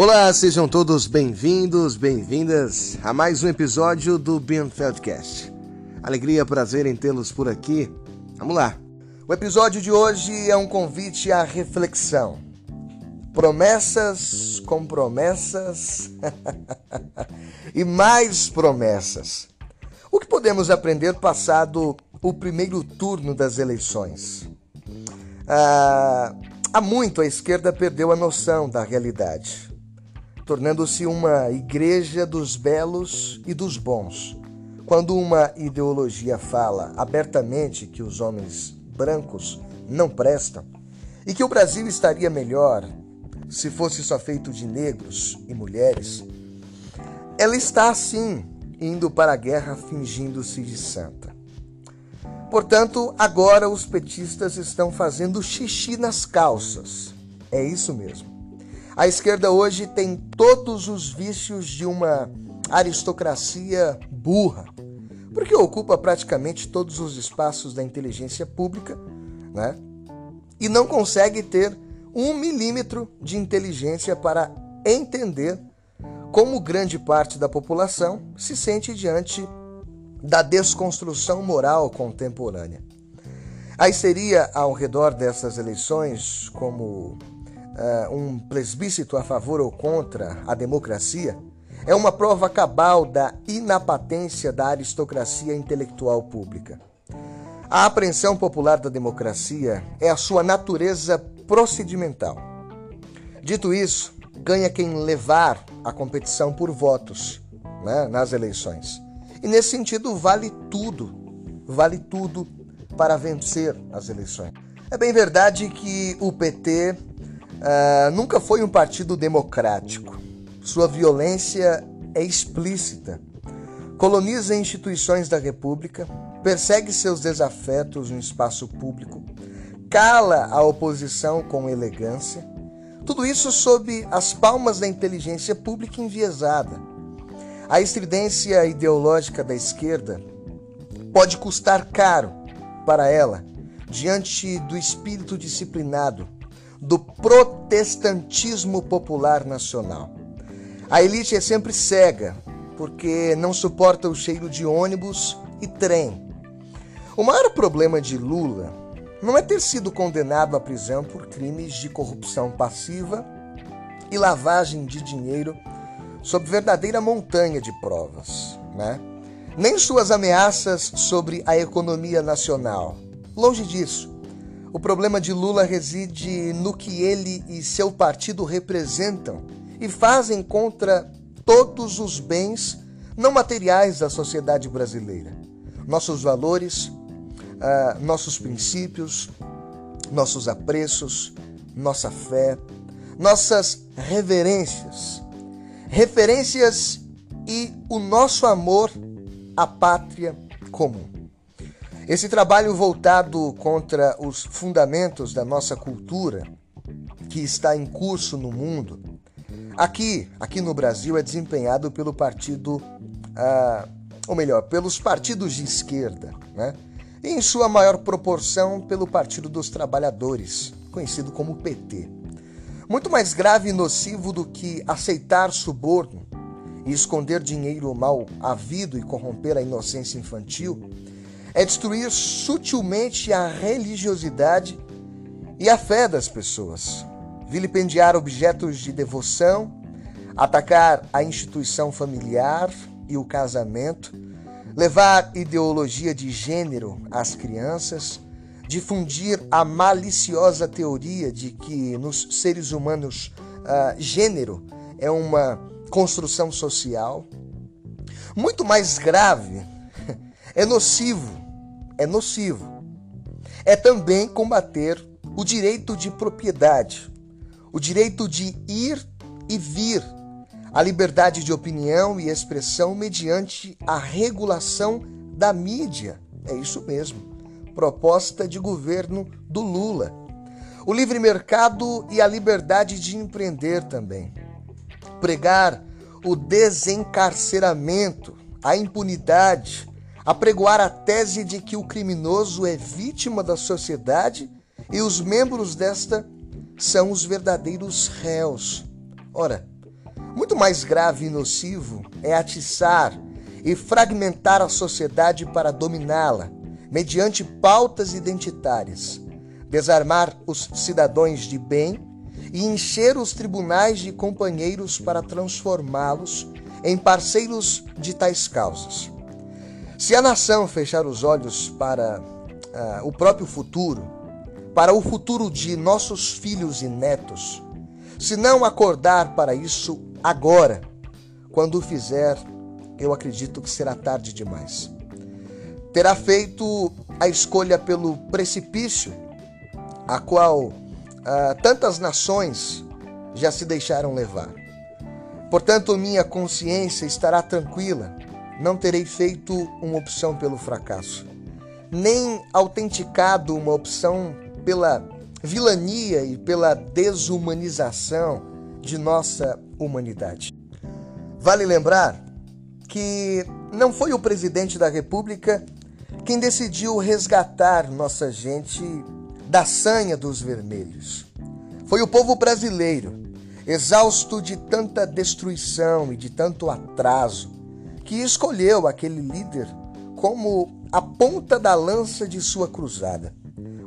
Olá, sejam todos bem-vindos, bem-vindas a mais um episódio do Bienfeldcast. Alegria, prazer em tê-los por aqui. Vamos lá. O episódio de hoje é um convite à reflexão. Promessas com promessas e mais promessas. O que podemos aprender passado o primeiro turno das eleições? Ah, há muito a esquerda perdeu a noção da realidade, tornando-se uma igreja dos belos e dos bons. Quando uma ideologia fala abertamente que os homens brancos não prestam e que o Brasil estaria melhor se fosse só feito de negros e mulheres, ela está assim indo para a guerra fingindo-se de santa. Portanto, agora os petistas estão fazendo xixi nas calças. É isso mesmo. A esquerda hoje tem todos os vícios de uma aristocracia burra, porque ocupa praticamente todos os espaços da inteligência pública, né? E não consegue ter um milímetro de inteligência para entender como grande parte da população se sente diante da desconstrução moral contemporânea. A histeria ao redor dessas eleições, como uh, um plebiscito a favor ou contra a democracia, é uma prova cabal da inapatência da aristocracia intelectual pública. A apreensão popular da democracia é a sua natureza procedimental. Dito isso, ganha quem levar a competição por votos né, nas eleições. E nesse sentido, vale tudo, vale tudo para vencer as eleições. É bem verdade que o PT uh, nunca foi um partido democrático. Sua violência é explícita. Coloniza instituições da República, persegue seus desafetos no espaço público, cala a oposição com elegância. Tudo isso sob as palmas da inteligência pública enviesada a estridência ideológica da esquerda pode custar caro para ela diante do espírito disciplinado do protestantismo popular nacional. A elite é sempre cega porque não suporta o cheiro de ônibus e trem. O maior problema de Lula não é ter sido condenado à prisão por crimes de corrupção passiva e lavagem de dinheiro sob verdadeira montanha de provas, né? Nem suas ameaças sobre a economia nacional. Longe disso. O problema de Lula reside no que ele e seu partido representam e fazem contra todos os bens não materiais da sociedade brasileira. Nossos valores, uh, nossos princípios, nossos apreços, nossa fé, nossas reverências referências e o nosso amor à pátria comum. Esse trabalho voltado contra os fundamentos da nossa cultura, que está em curso no mundo, aqui, aqui no Brasil, é desempenhado pelo partido, ah, ou melhor, pelos partidos de esquerda, né? E em sua maior proporção pelo Partido dos Trabalhadores, conhecido como PT. Muito mais grave e nocivo do que aceitar suborno e esconder dinheiro mal havido e corromper a inocência infantil é destruir sutilmente a religiosidade e a fé das pessoas, vilipendiar objetos de devoção, atacar a instituição familiar e o casamento, levar ideologia de gênero às crianças difundir a maliciosa teoria de que nos seres humanos uh, gênero é uma construção social. Muito mais grave, é nocivo, é nocivo. É também combater o direito de propriedade, o direito de ir e vir, a liberdade de opinião e expressão mediante a regulação da mídia. É isso mesmo proposta de governo do Lula. O livre mercado e a liberdade de empreender também. Pregar o desencarceramento, a impunidade, apregoar a tese de que o criminoso é vítima da sociedade e os membros desta são os verdadeiros réus. Ora, Muito mais grave e nocivo é atiçar e fragmentar a sociedade para dominá-la, mediante pautas identitárias, desarmar os cidadãos de bem e encher os tribunais de companheiros para transformá-los em parceiros de tais causas. Se a nação fechar os olhos para uh, o próprio futuro, para o futuro de nossos filhos e netos, se não acordar para isso agora, quando o fizer, eu acredito que será tarde demais. Terá feito a escolha pelo precipício, a qual uh, tantas nações já se deixaram levar. Portanto, minha consciência estará tranquila não terei feito uma opção pelo fracasso, nem autenticado uma opção pela vilania e pela desumanização de nossa humanidade. Vale lembrar que não foi o presidente da República quem decidiu resgatar nossa gente da sanha dos vermelhos. Foi o povo brasileiro, exausto de tanta destruição e de tanto atraso, que escolheu aquele líder como a ponta da lança de sua cruzada,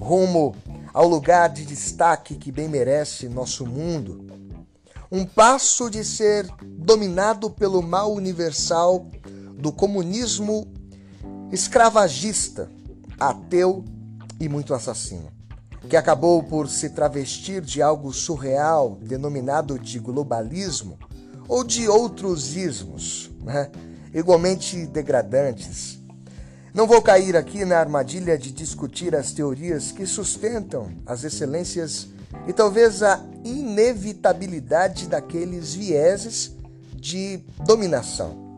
rumo ao lugar de destaque que bem merece nosso mundo. Um passo de ser dominado pelo mal universal do comunismo escravagista, ateu e muito assassino, que acabou por se travestir de algo surreal denominado de globalismo ou de outros ismos, né? Igualmente degradantes. Não vou cair aqui na armadilha de discutir as teorias que sustentam as excelências e talvez a inevitabilidade daqueles vieses de dominação.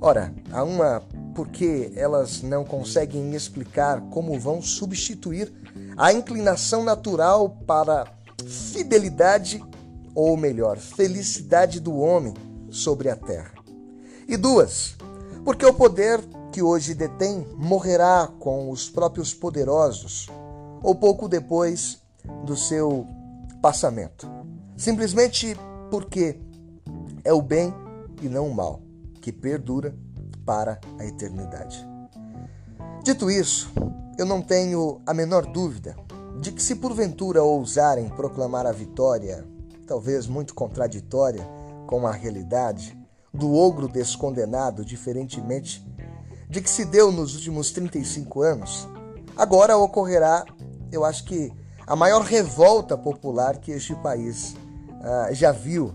Ora, há uma porque elas não conseguem explicar como vão substituir a inclinação natural para fidelidade, ou melhor, felicidade do homem sobre a terra. E duas, porque o poder que hoje detém morrerá com os próprios poderosos, ou pouco depois do seu passamento. Simplesmente porque é o bem e não o mal que perdura para a eternidade. Dito isso, eu não tenho a menor dúvida de que, se porventura ousarem proclamar a vitória, talvez muito contraditória com a realidade, do ogro descondenado, diferentemente de que se deu nos últimos 35 anos, agora ocorrerá, eu acho que, a maior revolta popular que este país ah, já viu.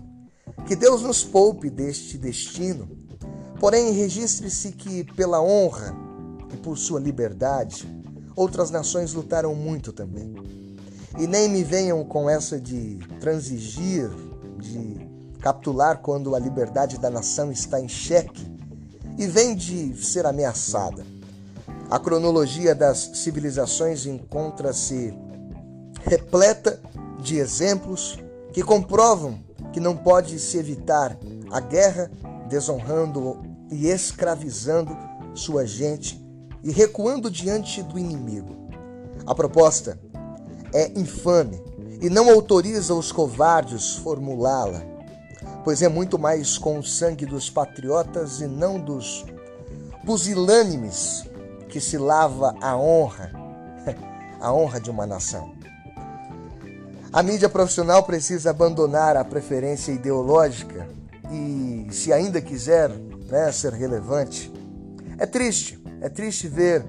Que Deus nos poupe deste destino. Porém, registre-se que, pela honra e por sua liberdade, outras nações lutaram muito também. E nem me venham com essa de transigir, de capitular quando a liberdade da nação está em xeque e vem de ser ameaçada. A cronologia das civilizações encontra-se repleta de exemplos que comprovam que não pode se evitar a guerra desonrando e escravizando sua gente e recuando diante do inimigo. A proposta é infame e não autoriza os covardes formulá-la pois é muito mais com o sangue dos patriotas e não dos pusilânimes que se lava a honra, a honra de uma nação. A mídia profissional precisa abandonar a preferência ideológica e, se ainda quiser né, ser relevante, é triste, é triste ver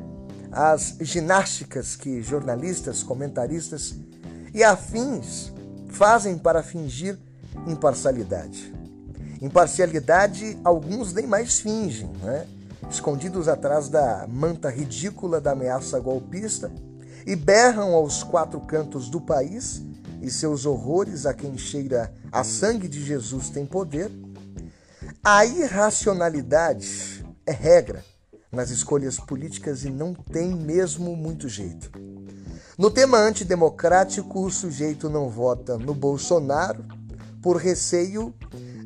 as ginásticas que jornalistas, comentaristas e afins fazem para fingir imparcialidade. Imparcialidade, alguns nem mais fingem, né? escondidos atrás da manta ridícula da ameaça golpista, e berram aos quatro cantos do país e seus horrores a quem cheira a sangue de Jesus tem poder. A irracionalidade é regra nas escolhas políticas e não tem mesmo muito jeito. No tema antidemocrático, o sujeito não vota no Bolsonaro por receio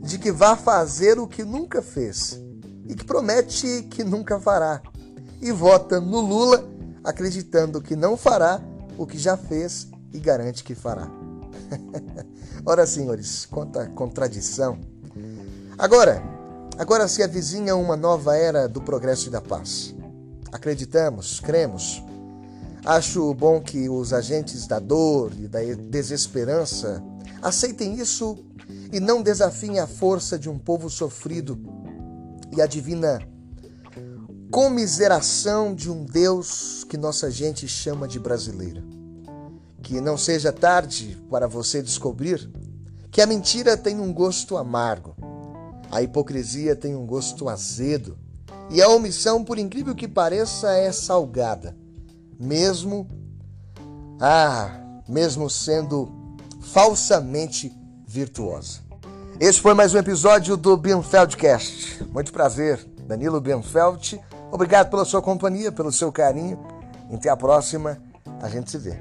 de que vá fazer o que nunca fez e que promete que nunca fará, e vota no Lula acreditando que não fará o que já fez e garante que fará. Ora, senhores, quanta contradição. Agora, agora se avizinha uma nova era do progresso e da paz. Acreditamos, cremos. Acho bom que os agentes da dor e da desesperança aceitem isso e não desafiem a força de um povo sofrido e a divina comiseração de um Deus que nossa gente chama de brasileiro. Que não seja tarde para você descobrir que a mentira tem um gosto amargo, a hipocrisia tem um gosto azedo e a omissão, por incrível que pareça, é salgada, mesmo ah, mesmo sendo falsamente virtuosa. Esse foi mais um episódio do Bienfeldcast. Muito prazer, Danilo Bienfeld. Obrigado pela sua companhia, pelo seu carinho. Até a próxima. A gente se vê.